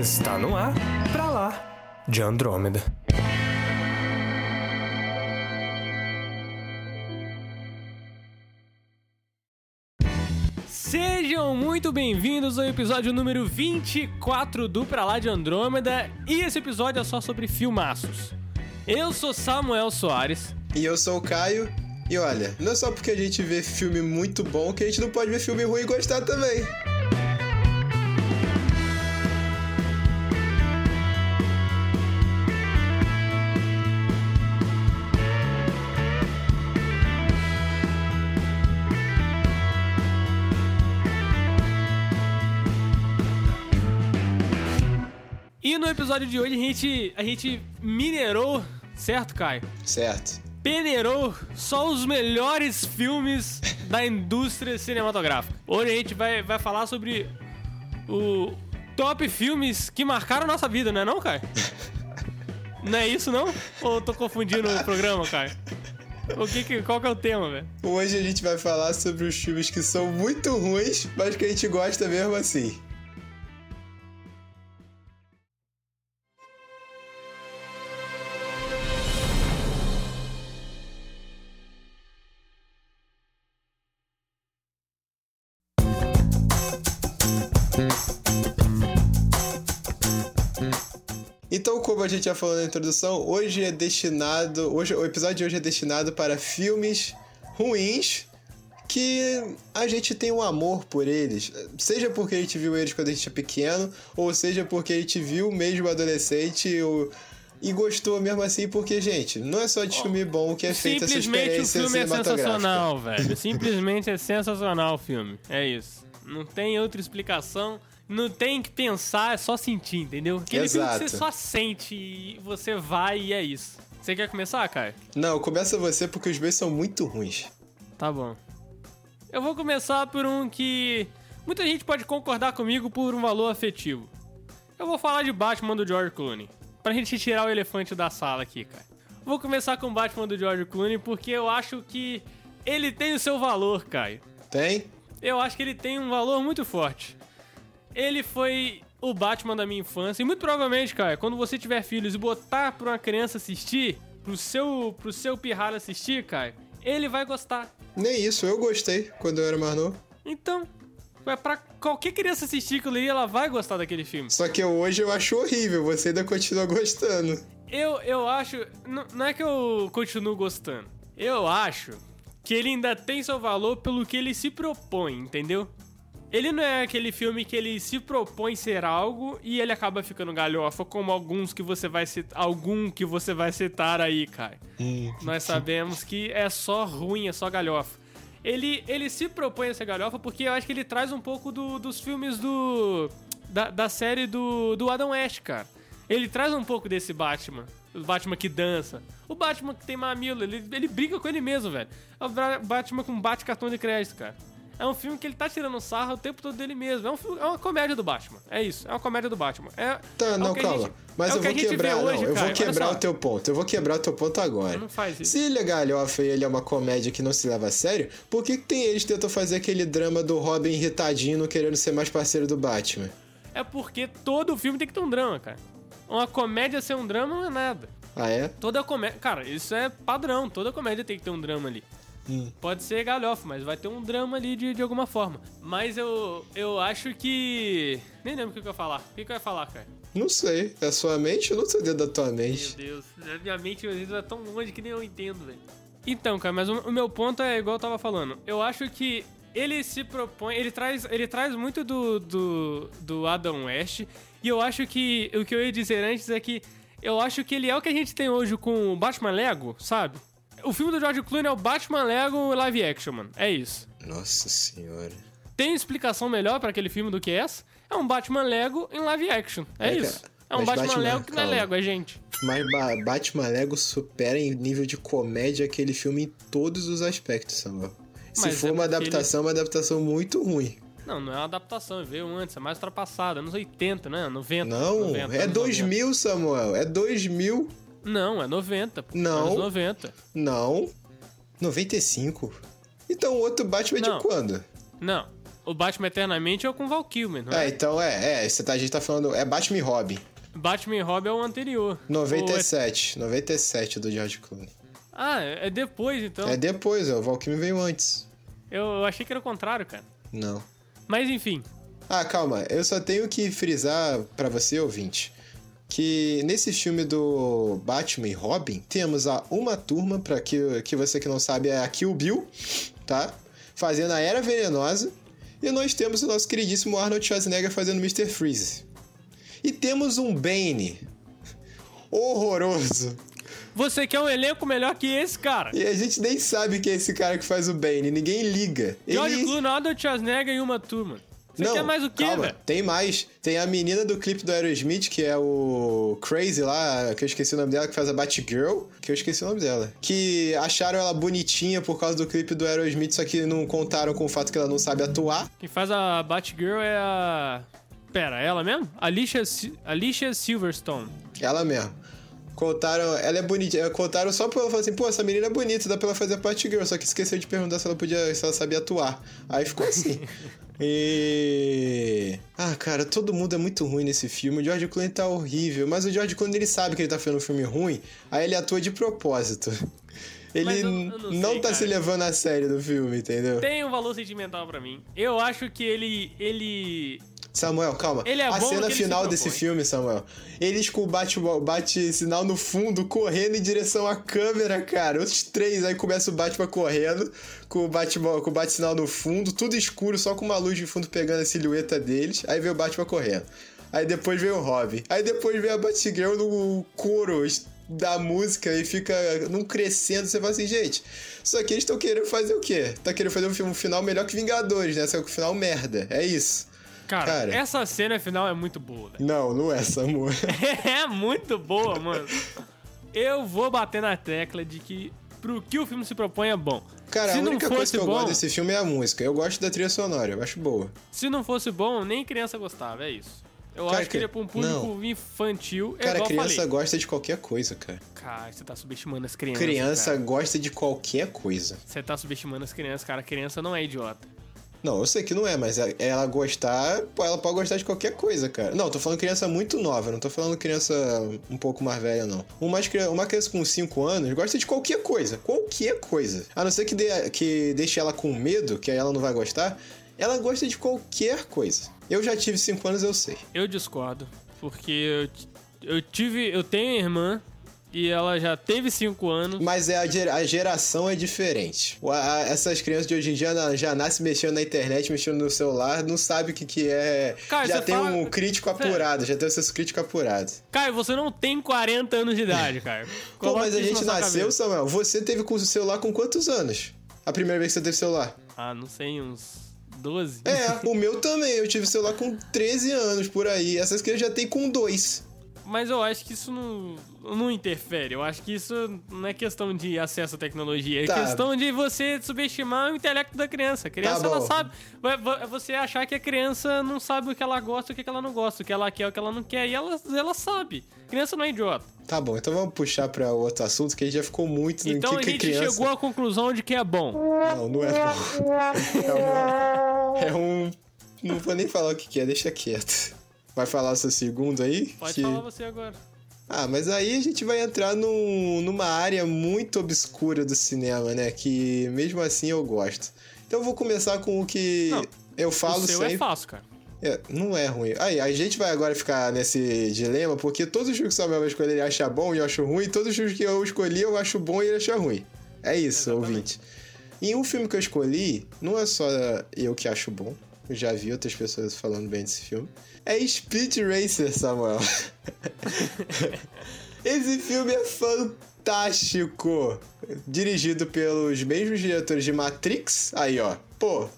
Está no ar, pra lá, de Andrômeda. Sejam muito bem-vindos ao episódio número 24 do Pra Lá de Andrômeda. E esse episódio é só sobre filmaços. Eu sou Samuel Soares. E eu sou o Caio. E olha, não é só porque a gente vê filme muito bom que a gente não pode ver filme ruim e gostar também. E no episódio de hoje a gente, a gente minerou, certo, Caio? Certo. Peneirou só os melhores filmes da indústria cinematográfica. Hoje a gente vai, vai falar sobre o top filmes que marcaram nossa vida, não é não, Caio? Não é isso, não? Ou eu tô confundindo o programa, Caio? O que, que qual que é o tema, velho? Hoje a gente vai falar sobre os filmes que são muito ruins, mas que a gente gosta mesmo assim. Como a gente já falou na introdução, hoje é destinado. Hoje, o episódio de hoje é destinado para filmes ruins que a gente tem um amor por eles. Seja porque a gente viu eles quando a gente é pequeno, ou seja porque a gente viu mesmo adolescente ou, e gostou mesmo assim, porque, gente, não é só de filme bom que é feita essa Simplesmente experiência o filme é sensacional, velho. Simplesmente é sensacional o filme. É isso. Não tem outra explicação. Não tem que pensar, é só sentir, entendeu? Aquele filme que Exato. você só sente e você vai e é isso. Você quer começar, Caio? Não, começa você porque os meus são muito ruins. Tá bom. Eu vou começar por um que muita gente pode concordar comigo por um valor afetivo. Eu vou falar de Batman do George Clooney. Pra gente tirar o elefante da sala aqui, cara. Vou começar com o Batman do George Clooney porque eu acho que ele tem o seu valor, Caio. Tem? Eu acho que ele tem um valor muito forte. Ele foi o Batman da minha infância. E muito provavelmente, cara, quando você tiver filhos e botar pra uma criança assistir, pro seu, pro seu pirralho assistir, cara, ele vai gostar. Nem isso, eu gostei quando eu era mais novo. Então, é pra qualquer criança assistir aquilo ali, ela vai gostar daquele filme. Só que eu, hoje eu acho horrível, você ainda continua gostando. Eu, eu acho. Não é que eu continuo gostando. Eu acho que ele ainda tem seu valor pelo que ele se propõe, entendeu? Ele não é aquele filme que ele se propõe ser algo e ele acaba ficando galhofa, como alguns que você vai citar. Algum que você vai citar aí, cara. Nós sabemos que é só ruim, é só galhofa. Ele, ele se propõe a ser galhofa porque eu acho que ele traz um pouco do- dos filmes do. Da, da série do, do Adam West, cara. Ele traz um pouco desse Batman. O Batman que dança. O Batman que tem mamilo. Ele, ele briga com ele mesmo, velho. É o Batman com bate cartão de crédito, cara. É um filme que ele tá tirando sarro o tempo todo dele mesmo. É, um filme- é uma comédia do Batman. É isso. É uma comédia do Batman. É, Tá, não, calma. gente- Mas eu vou quebrar, hoje, não, eu cara. vou quebrar o teu ponto. Eu vou quebrar o teu ponto agora. Não faz isso. Se ele é galhofa e ele é uma comédia que não se leva a sério, por que, que tem eles tentam fazer aquele drama do Robin irritadinho não querendo ser mais parceiro do Batman? É porque todo filme tem que ter um drama, cara. Uma comédia ser um drama não é nada. Ah, é? Toda comédia. Cara, isso é padrão. Toda comédia tem que ter um drama ali. Hum. Pode ser galhofa, mas vai ter um drama ali de, de alguma forma. Mas eu, eu acho que. Nem lembro o que, que eu ia falar. O que, que eu ia falar, cara? Não sei. É a sua mente? Eu não sei dentro da tua Meu mente. Deus. Minha mente às vezes vai tão longe que nem eu entendo, velho. Então, cara, mas o, o meu ponto é igual eu tava falando. Eu acho que ele se propõe. Ele traz, ele traz muito do, do, do Adam West. E eu acho que. O que eu ia dizer antes é que. Eu acho que ele é o que a gente tem hoje com o Batman Lego, sabe? O filme do George Clooney é o Batman Lego live action, mano. É isso. Nossa senhora. Tem explicação melhor pra aquele filme do que essa? É um Batman Lego em live action. É, É, isso. cara. É um Batman, Batman- Lego que não é. Lego, é gente. Mas Ba- Batman Lego supera em nível de comédia aquele filme em todos os aspectos, Samuel. Se Mas for é uma adaptação, é uma adaptação muito ruim. Não, não é uma adaptação, veio antes, é mais ultrapassada, anos 80, né? 90. Não, 90, é anos 2000, Samuel. É 2000. 90. Não, é 90. pô. Não. Anos 90. Não. 95. Então o outro Batman é Não. de quando? Não. o Batman Eternamente é o com Val Kilmer, não É, é? então é, é, você tá, a gente tá falando. É Batman e Robin. Batman e Robin é o anterior. O 97. 97 do George Clooney. é- Ah, é depois, então. É depois, ó, o Valkyrie veio antes. Eu, eu achei que era o contrário, cara. Não. Mas enfim. Ah, calma, eu só tenho que frisar pra você, ouvinte, que nesse filme do Batman e Robin, temos a Uma Turma, pra que, que você que não sabe é a Kill Bill, tá? Fazendo a Era Venenosa. E nós temos o nosso queridíssimo Arnold Schwarzenegger fazendo Mr. Freeze. E temos um Bane horroroso. Você quer um elenco melhor que esse, cara? E a gente nem sabe quem é esse cara que faz o Bane, ninguém liga. George Ele- Clooney, Arnold Schwarzenegger e uma turma. Você quer mais o quê, velho? Tem mais. Tem a menina do clipe do Aerosmith, que é o Crazy lá, que eu esqueci o nome dela, que faz a Batgirl, que eu esqueci o nome dela. Que acharam ela bonitinha por causa do clipe do Aerosmith, só que não contaram com o fato que ela não sabe atuar. Quem faz a Batgirl é a... Pera, ela mesmo? Alicia, Alicia Silverstone. Ela mesmo. Contaram, ela é bonitinha. Contaram só pra ela falar assim, pô, essa menina é bonita, dá pra ela fazer a Batgirl. Só que esqueceu de perguntar se ela podia, se ela sabia atuar. Aí ficou assim. e. Ah, cara, todo mundo é muito ruim nesse filme. O George Clooney tá horrível. Mas o George Clooney ele sabe que ele tá fazendo um filme ruim, aí ele atua de propósito. Ele eu- eu não não, sei, tá cara. se levando a sério do filme, entendeu? Tem um valor sentimental pra mim. Eu acho que ele... Ele... Samuel, calma. Ele é a cena que final desse filme, Samuel. Eles com o bate, bate sinal no fundo, correndo em direção à câmera, cara. Os três, aí começa o Batman correndo, com o Batman, com o bate sinal no fundo, tudo escuro, só com uma luz de fundo pegando a silhueta deles. Aí vem o Batman correndo. Aí depois vem o Robin. Aí depois vem a Batgirl no coro da música e fica num crescendo. Você fala assim, gente, isso aqui eles estão querendo fazer o quê? Tá querendo fazer um filme um final melhor que Vingadores, né? Só que o final merda. É isso. Cara, Cara. essa cena final é muito boa, velho. Não, não é, Samuel. É muito boa, mano. Eu vou bater na tecla de que pro que o filme se propõe é bom. Cara, se a única coisa que eu bom, gosto desse filme é a música. Eu gosto da trilha sonora, eu acho boa. Se não fosse bom, nem criança gostava, é isso. Eu Cara, acho que ele é pra um público não. infantil. É Cara, criança falei. gosta de qualquer coisa, cara. Cara, você tá subestimando as crianças. Criança cara. gosta de qualquer coisa. Você tá subestimando as crianças, cara. Criança não é idiota. Não, eu sei que não é, mas é- ela gostar, ela pode gostar de qualquer coisa, cara. Não, tô falando criança muito nova, não tô falando criança um pouco mais velha, não. Uma, cri- uma criança com 5 anos gosta de qualquer coisa, qualquer coisa. A não ser que, dê, que deixe ela com medo, que aí ela não vai gostar, ela gosta de qualquer coisa. Eu já tive 5 anos, eu sei. Eu discordo. Porque eu, eu tive. Eu tenho irmã e ela já teve 5 anos. Mas é a, gera- a geração é diferente. Essas crianças de hoje em dia já nascem mexendo na internet, mexendo no celular, não sabe o que, que é. Cara, já tem fala- um crítico apurado, já tem o senso crítico apurado. Caio, você não tem 40 anos de idade, cara. Pô, mas a gente nasceu, cabeça. Samuel. Você teve com o celular com quantos anos? A primeira vez que você teve celular? Ah, não sei, uns 12? É, o meu também. Eu tive celular com 13 anos por aí. Essas crianças já tem com dois. Mas eu acho que isso não, não interfere. Eu acho que isso não é questão de acesso à tecnologia. É Tá. questão de você subestimar o intelecto da criança. A criança, Tá ela sabe. Você achar que a criança não sabe o que ela gosta e o que ela não gosta, o que ela quer o que ela não quer. E ela, ela sabe. criança não é idiota. Tá bom, então vamos puxar pra outro assunto que a gente já ficou muito no Então que, a que gente criança. chegou à conclusão de que é bom. Não, não é bom. É um. Não vou nem falar o que, que é, deixa quieto. Vai falar o seu segundo aí? Pode Que- falar você agora. Ah, mas aí a gente vai entrar num, numa área muito obscura do cinema, né? Que mesmo assim eu gosto. Então eu vou começar com o que Não, eu falo o seu sempre. é fácil, cara. É, não é ruim. Aí, a gente vai agora ficar nesse dilema, porque todos os filmes que o Samuel vai escolher ele acha bom e eu acho ruim, e todos os filmes que eu escolhi eu acho bom e ele acha ruim. É isso, Exatamente. ouvinte. E um filme que eu escolhi, não é só eu que acho bom, eu já vi outras pessoas falando bem desse filme, é Speed Racer, Samuel. Esse filme é fantástico. Dirigido pelos mesmos diretores de Matrix. Aí, ó. Pô,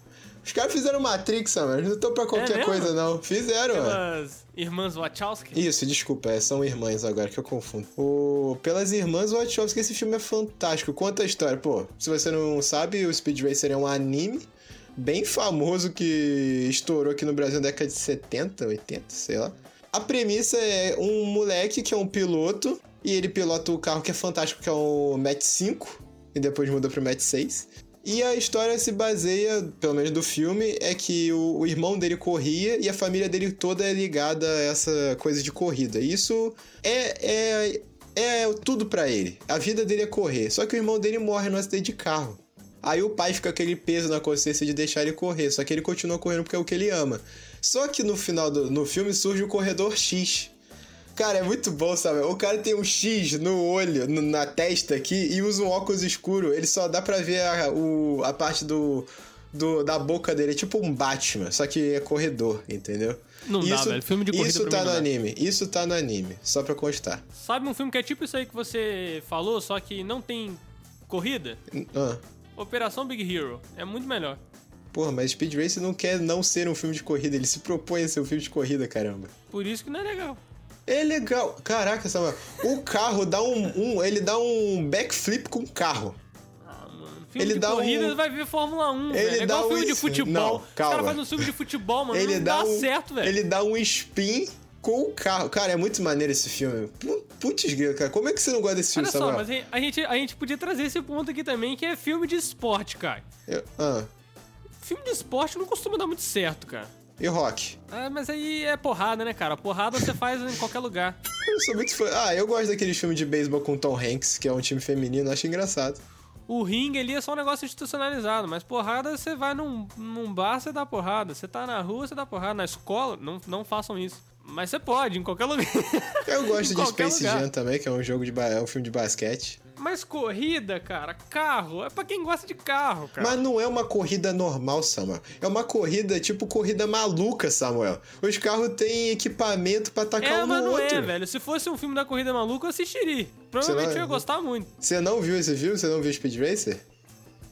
os caras fizeram Matrix, Samuel. Não estão pra qualquer mesmo? coisa, não. Fizeram, ó. Pelas irmãs Wachowski. Isso, desculpa, é, são irmãs agora que eu confundo. O, pelas irmãs Wachowski, esse filme é fantástico. Conta a história. Pô, se você não sabe, o Speed Racer é um anime bem famoso que estourou aqui no Brasil na década de 70, 80, sei lá. A premissa é um moleque que é um piloto e ele pilota o carro que é fantástico, que é o Match 5, e depois muda pro Match 6. E a história se baseia, pelo menos do filme, é que o, o, irmão dele corria e a família dele toda é ligada a essa coisa de corrida. Isso é, é, é tudo para ele. A vida dele é correr. Só que o irmão dele morre no acidente de carro. Aí o pai fica aquele peso na consciência de deixar ele correr. Só que ele continua correndo porque é o que ele ama. Só que no final do no filme surge o corredor X Cara, é muito bom, sabe? O cara tem um X no olho, no, na testa aqui, e usa um óculos escuro. Ele só dá pra ver a, o, a parte do, do, da boca dele. É tipo um Batman, só que é corredor, entendeu? Não isso, dá, velho. Filme de corrida Isso tá no anime. Isso tá no anime, só pra constar. Sabe um filme que é tipo isso aí que você falou, só que não tem corrida? Ah. Operação Big Hero. É muito melhor. Porra, mas Speed Racer não quer não ser um filme de corrida, ele se propõe a ser um filme de corrida, caramba. Por isso que não é legal. É legal. Caraca, Samuel. O carro dá um, um ele dá um backflip com o carro. Ah, mano. Filme ele de dá corrida, um... vai ver Fórmula 1, ele velho. É igual um... filme de futebol. Não, calma. Os caras fazem um filme de futebol, mano. Ele não dá, dá um... certo, velho. Ele dá um spin com o carro. Cara, é muito maneiro esse filme. Putz, cara, como é que você não gosta desse filme, Olha Samuel? só, mas a gente, a gente podia trazer esse ponto aqui também, que é filme de esporte, cara. Eu, ah. Filme de esporte não costuma dar muito certo, cara. E rock? Ah, mas aí é porrada, né, cara? Porrada você faz em qualquer lugar. Eu sou muito fã. Ah, eu gosto daquele filme de beisebol com Tom Hanks, que é um time feminino, acho engraçado. O ringue ali é só um negócio institucionalizado, mas porrada você vai num, num bar, você dá porrada. Você tá na rua, você dá porrada. Na escola, não, não façam isso. Mas você pode, em qualquer lugar. Eu gosto de Space lugar. Jam também, que é um jogo de é um filme de basquete. Mas corrida, cara, carro, é pra quem gosta de carro, cara. Mas não é uma corrida normal, Samuel. É uma corrida tipo corrida maluca, Samuel. Os carros têm equipamento pra atacar é, um no outro. É, mas não é, velho. Se fosse um filme da corrida maluca, eu assistiria. Provavelmente não... eu ia gostar muito. Você não viu esse filme? Você não viu Speed Racer?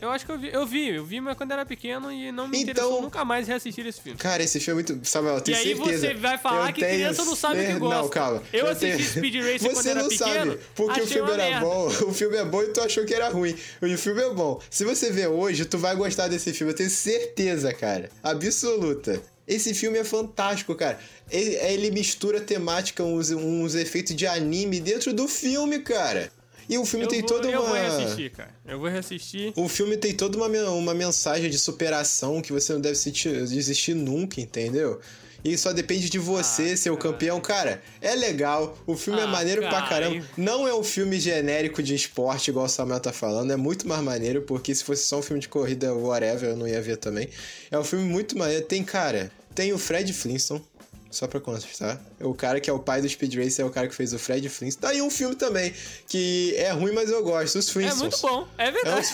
Eu acho que eu vi, eu vi, eu vi, mas quando era pequeno e não me então, interessou nunca mais reassistir esse filme. Cara, esse filme é muito. Samuel, eu tenho e aí certeza. você vai falar que criança não sabe o que gosta. Não, calma. Eu, eu assisti tenho... Speed Racer quando era pequeno. Você não sabe, porque o filme era merda. bom. O filme é bom e tu achou que era ruim. O filme é bom. Se você ver hoje, tu vai gostar desse filme. Eu tenho certeza, cara. Absoluta. Esse filme é fantástico, cara. Ele, ele mistura temática, uns, uns efeitos de anime dentro do filme, cara. E o filme eu tem vou, toda uma. Eu vou reassistir, cara. Eu vou reassistir. O filme tem toda uma, uma mensagem de superação que você não deve desistir nunca, entendeu? E só depende de você ah, ser o campeão. Cara, é legal. O filme é ah, é maneiro cara. pra caramba. Não é um filme genérico de esporte, igual o Samuel tá falando. É muito mais maneiro, porque se fosse só um filme de corrida, whatever, eu não ia ver também. É um filme muito maneiro. Tem, cara, tem o Fred Flintstone. Só pra constar. Tá? O cara que é o pai do Speed Racer é o cara que fez o Fred Flintstone. Tá aí um filme também, que é ruim, mas eu gosto. Os Flintstones. É muito bom, é verdade.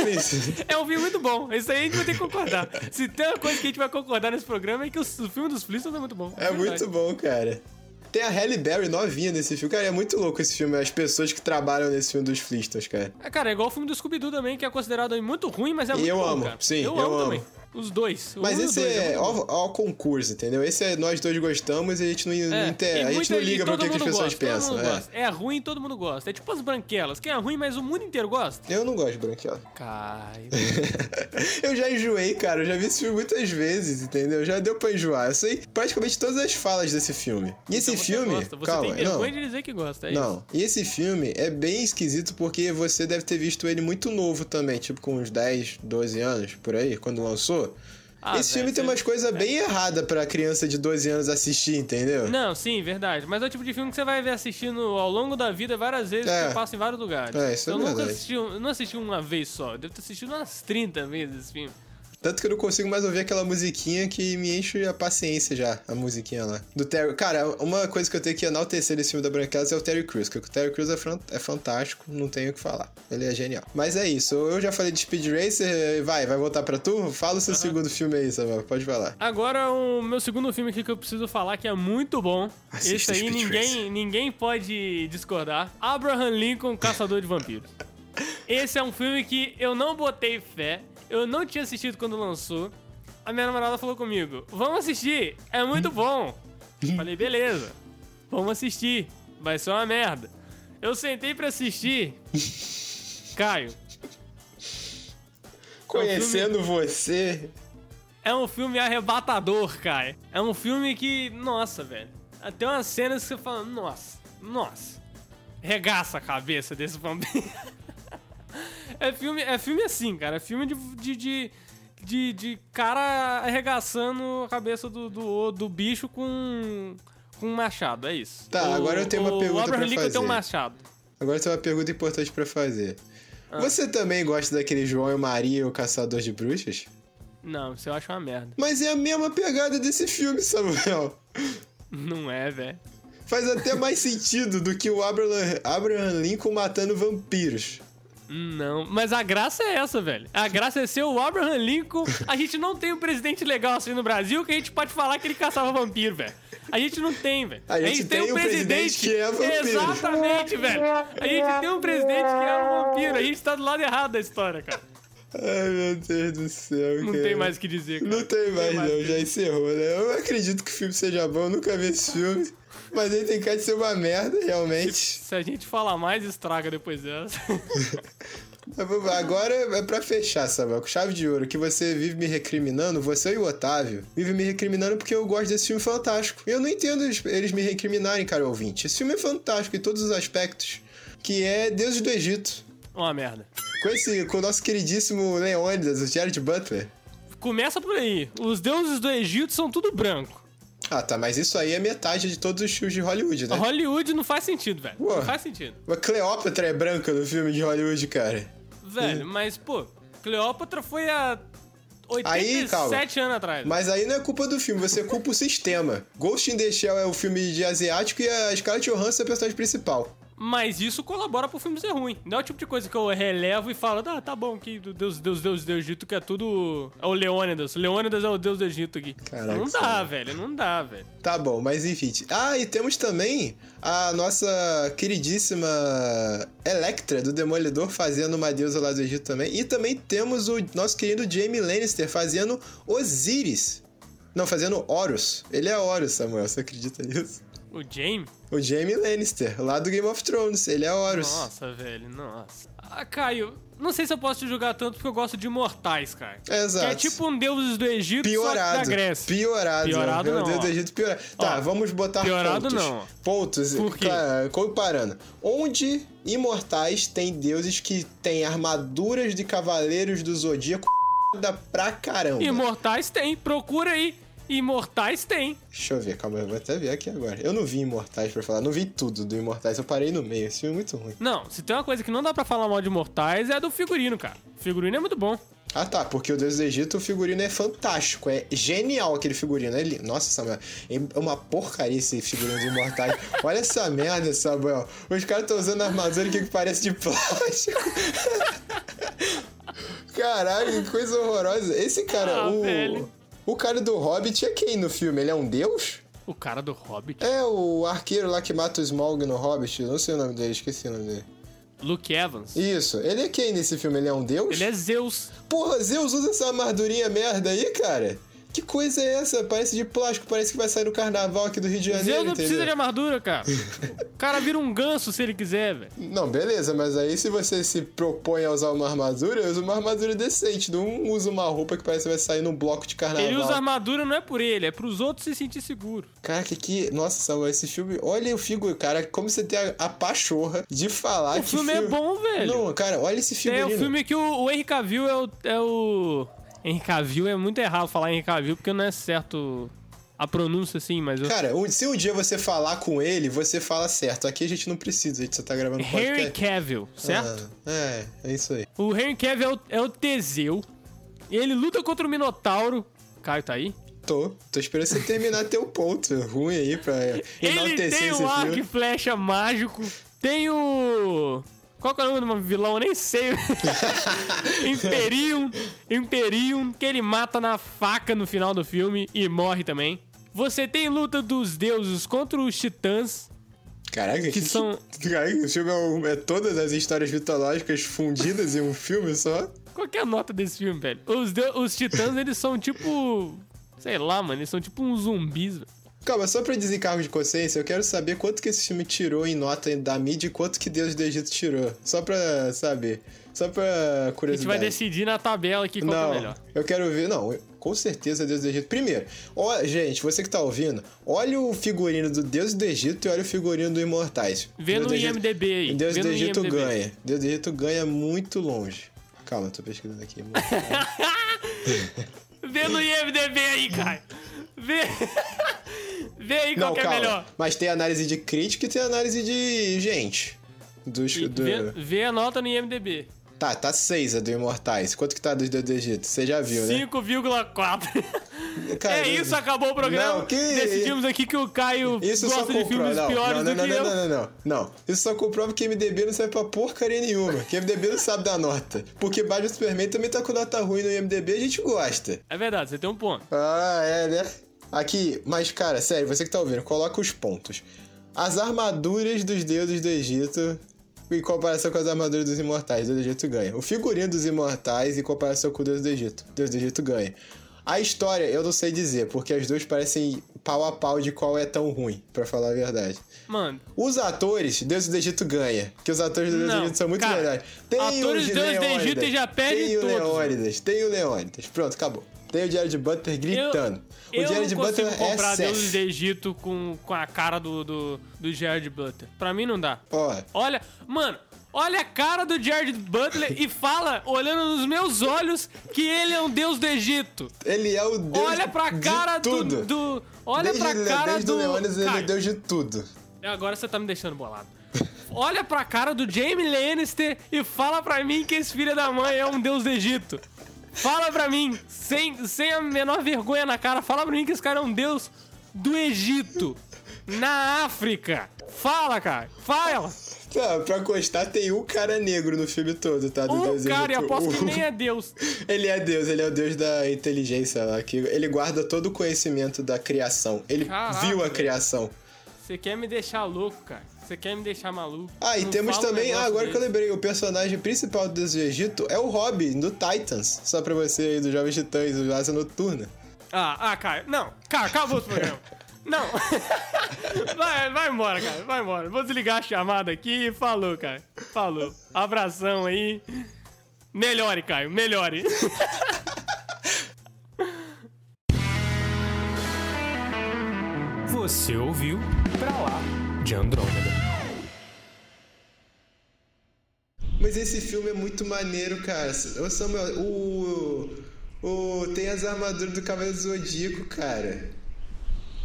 É, é um filme muito bom. Isso aí a gente vai ter que concordar. Se tem uma coisa que a gente vai concordar nesse programa é que o, filme dos Flintstones é muito bom. É, é muito bom, cara. Tem a Halle Berry novinha nesse filme. Cara, é muito louco esse filme. As pessoas que trabalham nesse filme dos Flintstones, cara. É, cara, é igual o filme do Scooby-Doo também, que é considerado muito ruim, mas é muito eu bom, amo. cara. Sim, eu, eu amo, amo também. Os dois. Mas esse dois, é, é ó, concurso, entendeu? Esse é nós dois gostamos e a gente não, é, não, ter, a gente não liga pro que, que as pessoas gosta, pensam. É. é ruim todo mundo gosta. É tipo as branquelas. Quem é ruim, mas o mundo inteiro gosta. Eu não gosto de branquela. Cai. eu já enjoei, cara. Eu já vi esse filme muitas vezes, entendeu? Já deu pra enjoar. Eu sei praticamente todas as falas desse filme. E esse então filme. Gosta. Você calma, tem vergonha não. de dizer que gosta, é Não. Isso. E esse filme é bem esquisito porque você deve ter visto ele muito novo também, tipo com uns 10, 12 anos por aí, quando lançou. Ah, Esse filme tem umas coisas bem erradas pra criança de 12 anos assistir, entendeu? Não, sim, verdade. Mas é o tipo de filme que você vai ver assistindo ao longo da vida várias vezes, é. que passa em vários lugares. É, isso é eu é nunca assisti, eu não assisti uma vez só. Devo ter assistido umas 30 vezes esse filme. Tanto que eu não consigo mais ouvir aquela musiquinha que me enche a paciência já, a musiquinha lá. Do Terry. Cara, uma coisa que eu tenho que enaltecer nesse filme da Branquelas é o Terry Crews, que o Terry Crews é, é fantástico, não tenho o que falar. Ele é genial. Mas é isso, eu já falei de Speed Racer, vai, vai voltar pra tu? Fala o seu uhum. segundo filme aí, Samuel, pode falar. Agora, o meu segundo filme aqui que eu preciso falar, que é muito bom. Assista Esse aí ninguém, ninguém pode discordar. Abraham Lincoln, Caçador de Vampiros. Esse é um filme que eu não botei fé, eu não tinha assistido quando lançou a minha namorada falou comigo: Vamos assistir, é muito bom. Falei: Beleza, vamos assistir, vai ser uma merda. Eu sentei pra assistir. Caio. Conhecendo é um filme... você. É um filme arrebatador, Caio. É um filme que. Nossa, velho. Tem umas cenas que você fala: Nossa, nossa. Regaça a cabeça desse vampiro. É filme, é filme assim, cara. É filme de, de, de, de, de cara arregaçando a cabeça do, do, do bicho com, com um machado. É isso. Tá, O- agora eu tenho uma o pergunta Abraham pra Lincoln tem um fazer. machado. Agora tem uma pergunta importante pra fazer. Você também gosta daquele João e Maria, o Caçador de Bruxas? Não, isso eu acho uma merda. Mas é a mesma pegada desse filme, Samuel. Não é, velho. Faz até mais sentido do que o Abraham, Abraham Lincoln matando vampiros. Não, mas a graça é essa, velho. A graça é ser o Abraham Lincoln. A gente não tem um presidente legal assim no Brasil que a gente pode falar que ele caçava vampiro, velho. A gente não tem, velho. A gente tem um presidente que é vampiro. Exatamente, velho. A gente tem um presidente que é um vampiro. A gente tá do lado errado da história, cara. Ai, meu Deus do céu. Não cara. tem mais o que dizer, cara. Não tem mais, mais não. o que Já encerrou, né? Eu acredito que o filme seja bom, eu nunca vi esse filme. Mas ele tem cara de ser uma merda, realmente. Se a gente falar mais, estraga depois dessa. Agora é pra fechar, Samuel, com chave de ouro, que você vive me recriminando, você e o Otávio, vive me recriminando porque eu gosto desse filme fantástico. Eu não entendo eles, eles me recriminarem, cara ouvinte. Esse filme é fantástico em todos os aspectos, que é Deuses do Egito. Uma merda. Com, esse, com o nosso queridíssimo Leônidas, o Jared Butler. Começa por aí. Os deuses do Egito são tudo branco. Ah, tá, mas isso aí é metade de todos os filmes de Hollywood, né? Hollywood não faz sentido, velho. Não faz sentido. A Cleópatra é branca no filme de Hollywood, cara. Velho, mas, pô, Cleópatra foi há Aí, calma. 87 anos atrás. Mas aí não é culpa do filme, você culpa o sistema. Ghost in the Shell é o filme de asiático e a Scarlett Johansson é a personagem principal. Mas isso colabora pro filme ser ruim. Não é o tipo de coisa que eu relevo e falo, ah, tá bom, que do Deus, Deus, Deus do Egito, que é tudo. É o Leônidas. Leônidas é o Deus do Egito aqui. Caraca, não dá, velho. Não dá, velho. Tá bom, mas enfim. Ah, e temos também a nossa queridíssima Electra do Demolidor fazendo uma deusa lá do Egito também. E também temos o nosso querido Jamie Lannister fazendo Osíris. Não, fazendo Horus. Ele é Horus, Samuel, você acredita nisso? O Jaime? O Jamie Lannister, lá do Game of Thrones. Ele é Horus. Nossa, velho, nossa. Ah, Caio, não sei se eu posso te julgar tanto porque eu gosto de imortais, cara. Exato. Que é tipo um deuses do Egito, Piorado. da Grécia. Piorado. Piorado Meu não, Deus ó. do Egito piorado. Tá, Ó, vamos botar piorado pontos. não. Pontos. Por quê? claro, comparando. Onde imortais tem deuses que têm armaduras de cavaleiros do zodíaco da pra caramba. Imortais tem, procura aí. Imortais tem. Deixa eu ver, calma, eu vou até ver aqui agora. Eu não vi Imortais pra falar, não vi tudo do Imortais, eu parei no meio. Esse filme é muito ruim. Não, se tem uma coisa que não dá pra falar mal de Imortais é do figurino, cara. O figurino é muito bom. Ah tá, porque o Deus do Egito, o figurino é fantástico, é genial aquele figurino. É li- Nossa, Samuel, é uma porcaria esse figurino de Imortais. Olha essa merda, Samuel. Os caras estão usando armadura que parece de plástico. Caralho, que coisa horrorosa. Esse cara, Ah, o. velho. O cara do Hobbit é quem no filme? Ele é um deus? O cara do Hobbit. É o arqueiro lá que mata o Smaug no Hobbit. Não sei o nome dele, esqueci o nome dele. Luke Evans. Isso, ele é quem nesse filme? Ele é um deus? Ele é Zeus. Porra, Zeus usa essa armadurinha merda aí, cara? Que coisa é essa? Parece de plástico, parece que vai sair no carnaval aqui do Rio de Janeiro, Zeus não entendeu? precisa de armadura, cara. O cara vira um ganso se ele quiser, velho. Não, beleza, mas aí se você se propõe a usar uma armadura, usa uma armadura decente. Não usa uma roupa que parece que vai sair num bloco de carnaval. Ele usa armadura não é por ele, é pros outros se sentir seguro. Cara, que que... Nossa, Samuel, esse filme... Olha o figurino, cara, como você tem a, a pachorra de falar O que filme é bom, velho. Não, cara, olha esse É figurino. o filme que o, o Henry Cavill é o, é o... Henry Cavill é muito errado falar Henry Cavill porque não é certo a pronúncia assim, mas eu... Cara, se um dia você falar com ele, você fala certo. Aqui a gente não precisa, a gente só tá gravando Henry podcast. Cavill, certo? Ah, é, é isso aí. O Henry Cavill é o, é o Teseu. Ele luta contra o Minotauro. Caio tá aí? Tô, tô esperando você terminar teu ponto ruim aí pra Ele enaltecer tem esse o arco e flecha mágico. Tem o. Qual que é o nome do vilão? Eu nem sei. Imperium. Imperium, que ele mata na faca no final do filme e morre também. Você tem luta dos deuses contra os titãs. Caraca, Que são- Caraca, o filme é, um- é todas as histórias mitológicas fundidas em um filme só. Qual que é a nota desse filme, velho? Os, deu- os titãs, eles são tipo. Sei lá, mano, eles são tipo uns zumbis, velho. Calma, só pra desencargo de consciência, eu quero saber quanto que esse filme tirou em nota da mídia e quanto que Deus do Egito tirou. Só pra saber. Só pra A gente curiosidade. vai decidir na tabela aqui qual que é Não, melhor. eu quero ver. Não, com certeza Deus do Egito. Primeiro, ó, gente, você que tá ouvindo, olha o figurino do Deus do Egito e olha o figurino do Imortais. Vê Deus no IMDB aí. Deus Vê do Egito IMDB. ganha. Deus do Egito ganha muito longe. Calma, eu tô pesquisando aqui. Vê no IMDB aí, Caio. Vê. Vê aí qual Não, que é calma. melhor. Mas tem análise de crítica e tem análise de gente. Dos, do... Vê, vê a nota no IMDB. Tá, tá 6 a do Imortais. Quanto que tá dos do Egito? Você já viu, né? 5,4. Cara, É isso, acabou o programa. Não, que- Decidimos aqui que o Caio Isso gosta de filmes Não, piores não, não, do não, que não, eu. não, não, não, não. Isso só comprova que MDB não serve pra porcaria nenhuma. Que MDB não sabe dar nota. Porque Batman Superman também tá com nota ruim no MDB e a gente gosta. É verdade, você tem um ponto. Ah, é, né? Aqui, mas cara, sério, você que tá ouvindo, coloca os pontos. As armaduras dos deuses do Egito em comparação com as armaduras dos imortais, Deus do Egito ganha. O figurino dos imortais em comparação com o Deus do Egito, Deus do Egito ganha. A história eu não sei dizer, porque as duas parecem pau a pau de qual é tão ruim, pra falar a verdade. Mano, Os atores, Deus do Egito ganha. Porque os atores do Deus do Não, Egito são muito cara, melhores. Tem atores o do Deus do Egito já perdem Tem o todos. Leônidas, tem o Leônidas. Pronto, acabou. Tem o Jared Butler gritando. eu, o Jared não consigo Butler comprar é deuses do. Egito com, com a cara do, do, do Jared Butler. Pra mim não dá. Ó, Olha, mano, olha a cara do Jared Butler e fala, olhando nos meus olhos, que ele é um deus do Egito. ele é o deus olha pra de cara do, tudo. do. Olha desde, pra cara desde do. o Leônidas, ele é deus de tudo. Agora você tá me deixando bolado. Olha pra cara do Jamie Lannister e fala pra mim que esse filho da mãe é um deus do Egito. Fala pra mim, sem, sem a menor vergonha na cara, fala pra mim que esse cara é um deus do Egito. Na África. Fala, cara. Fala. Tá, pra constar, tem um cara negro no filme todo, tá? Do Um Deus cara, e Egito. aposto que nem é deus. Ele é Deus, ele é o Deus da inteligência lá. Que ele guarda todo o conhecimento da criação. Ele Caraca, viu a criação. Você quer me deixar louco, cara. Você quer me deixar maluco. Ah, e Não temos um também. Ah, agora que eu lembrei, o personagem principal do Deus do Egito é o Robin, do Titans. Só pra você aí, dos Jovens Titãs, do Asa Noturna. Ah, ah, cara. Não, cara, acabou esse programa. Não. vai, vai embora, cara. Vai embora. Vou desligar a chamada aqui e falou, cara. Falou. Abração aí. Melhore, Caio. Melhore. Você ouviu Pra Lá de Andrômeda. Mas esse filme é muito maneiro, cara. Ô Samuel, o. o tem as armaduras do Cavaleiro Zodíaco, cara.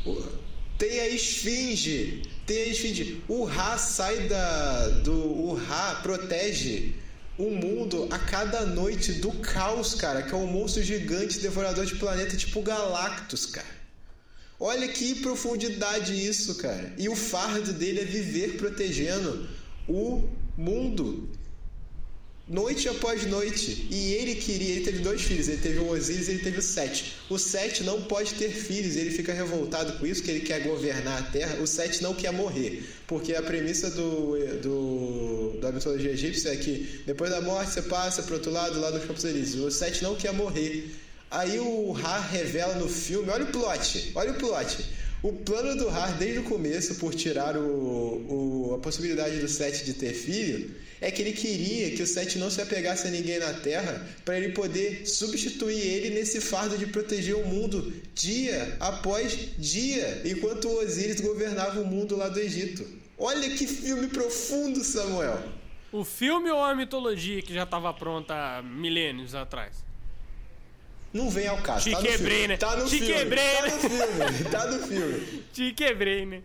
O- tem a esfinge. Tem a esfinge. O Ra sai da. Do, o Ra protege o mundo a cada noite do caos, cara. Que é um monstro gigante devorador de planeta tipo Galactus, cara. Olha que profundidade isso, cara. E o fardo dele é viver protegendo o mundo noite após noite. E ele queria, ele teve dois filhos, ele teve o Osíris e ele teve o Sete. O Sete não pode ter filhos, ele fica revoltado com isso, que ele quer governar a Terra. O Sete não quer morrer, porque a premissa do, do da mitologia egípcia é que depois da morte você passa pro outro lado, lá dos Campos Elíseos. O Sete não quer morrer. Aí o Ra revela no filme, olha o plot, olha o plot. O plano do Har, desde o começo, por tirar o, o- a possibilidade do Seth de ter filho, é que ele queria que o Seth não se apegasse a ninguém na Terra para ele poder substituir ele nesse fardo de proteger o mundo dia após dia, enquanto o Osíris governava o mundo lá do Egito. Olha que filme profundo, Samuel! O filme ou a mitologia que já tava pronta há milênios atrás? Não vem ao caso. Te tá no quebrei, filme. né? Tá no Te filme. quebrei, tá né? no filme. Tá no filme. Te quebrei, né?